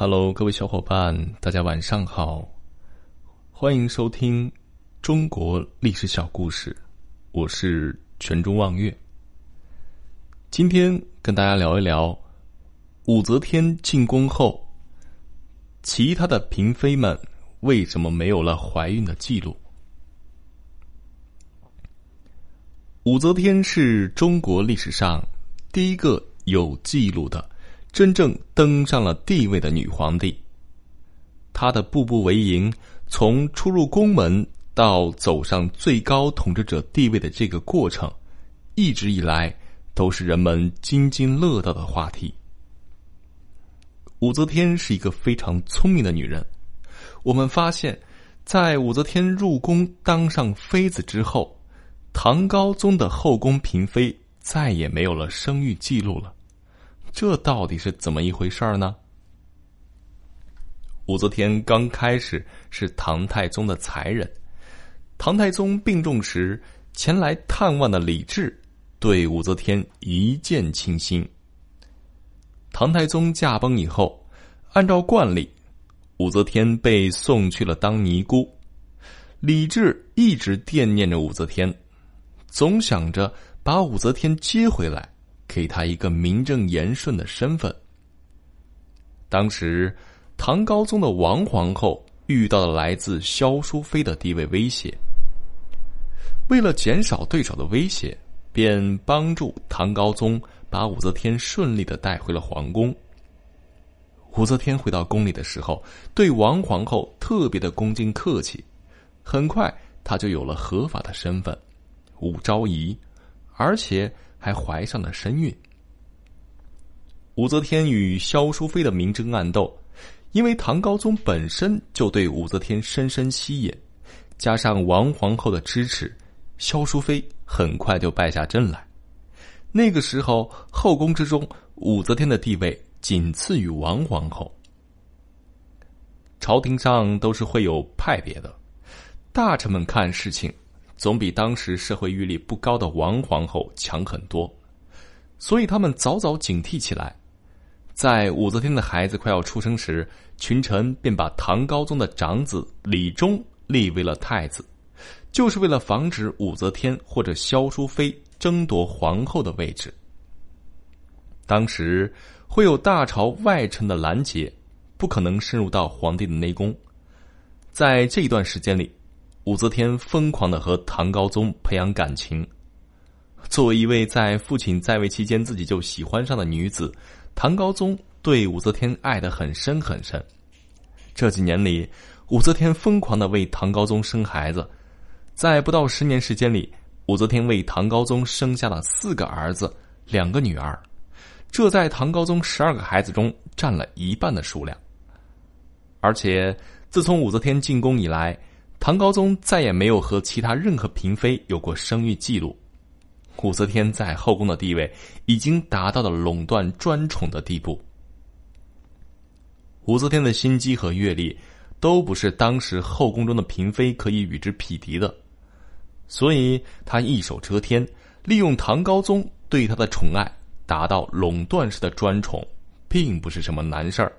Hello，各位小伙伴，大家晚上好，欢迎收听中国历史小故事，我是全中望月。今天跟大家聊一聊武则天进宫后，其他的嫔妃们为什么没有了怀孕的记录？武则天是中国历史上第一个有记录的。真正登上了帝位的女皇帝，她的步步为营，从出入宫门到走上最高统治者地位的这个过程，一直以来都是人们津津乐道的话题。武则天是一个非常聪明的女人。我们发现，在武则天入宫当上妃子之后，唐高宗的后宫嫔妃再也没有了生育记录了。这到底是怎么一回事儿呢？武则天刚开始是唐太宗的才人，唐太宗病重时，前来探望的李治对武则天一见倾心。唐太宗驾崩以后，按照惯例，武则天被送去了当尼姑。李治一直惦念着武则天，总想着把武则天接回来。给他一个名正言顺的身份。当时，唐高宗的王皇后遇到了来自萧淑妃的地位威胁，为了减少对手的威胁，便帮助唐高宗把武则天顺利的带回了皇宫。武则天回到宫里的时候，对王皇后特别的恭敬客气，很快她就有了合法的身份，武昭仪，而且。还怀上了身孕。武则天与萧淑妃的明争暗斗，因为唐高宗本身就对武则天深深吸引，加上王皇后的支持，萧淑妃很快就败下阵来。那个时候，后宫之中，武则天的地位仅次于王皇后。朝廷上都是会有派别的，大臣们看事情。总比当时社会阅历不高的王皇后强很多，所以他们早早警惕起来。在武则天的孩子快要出生时，群臣便把唐高宗的长子李忠立为了太子，就是为了防止武则天或者萧淑妃争夺皇后的位置。当时会有大朝外臣的拦截，不可能深入到皇帝的内宫。在这一段时间里。武则天疯狂的和唐高宗培养感情。作为一位在父亲在位期间自己就喜欢上的女子，唐高宗对武则天爱得很深很深。这几年里，武则天疯狂的为唐高宗生孩子，在不到十年时间里，武则天为唐高宗生下了四个儿子，两个女儿，这在唐高宗十二个孩子中占了一半的数量。而且，自从武则天进宫以来，唐高宗再也没有和其他任何嫔妃有过生育记录，武则天在后宫的地位已经达到了垄断专宠的地步。武则天的心机和阅历都不是当时后宫中的嫔妃可以与之匹敌的，所以她一手遮天，利用唐高宗对她的宠爱，达到垄断式的专宠，并不是什么难事儿。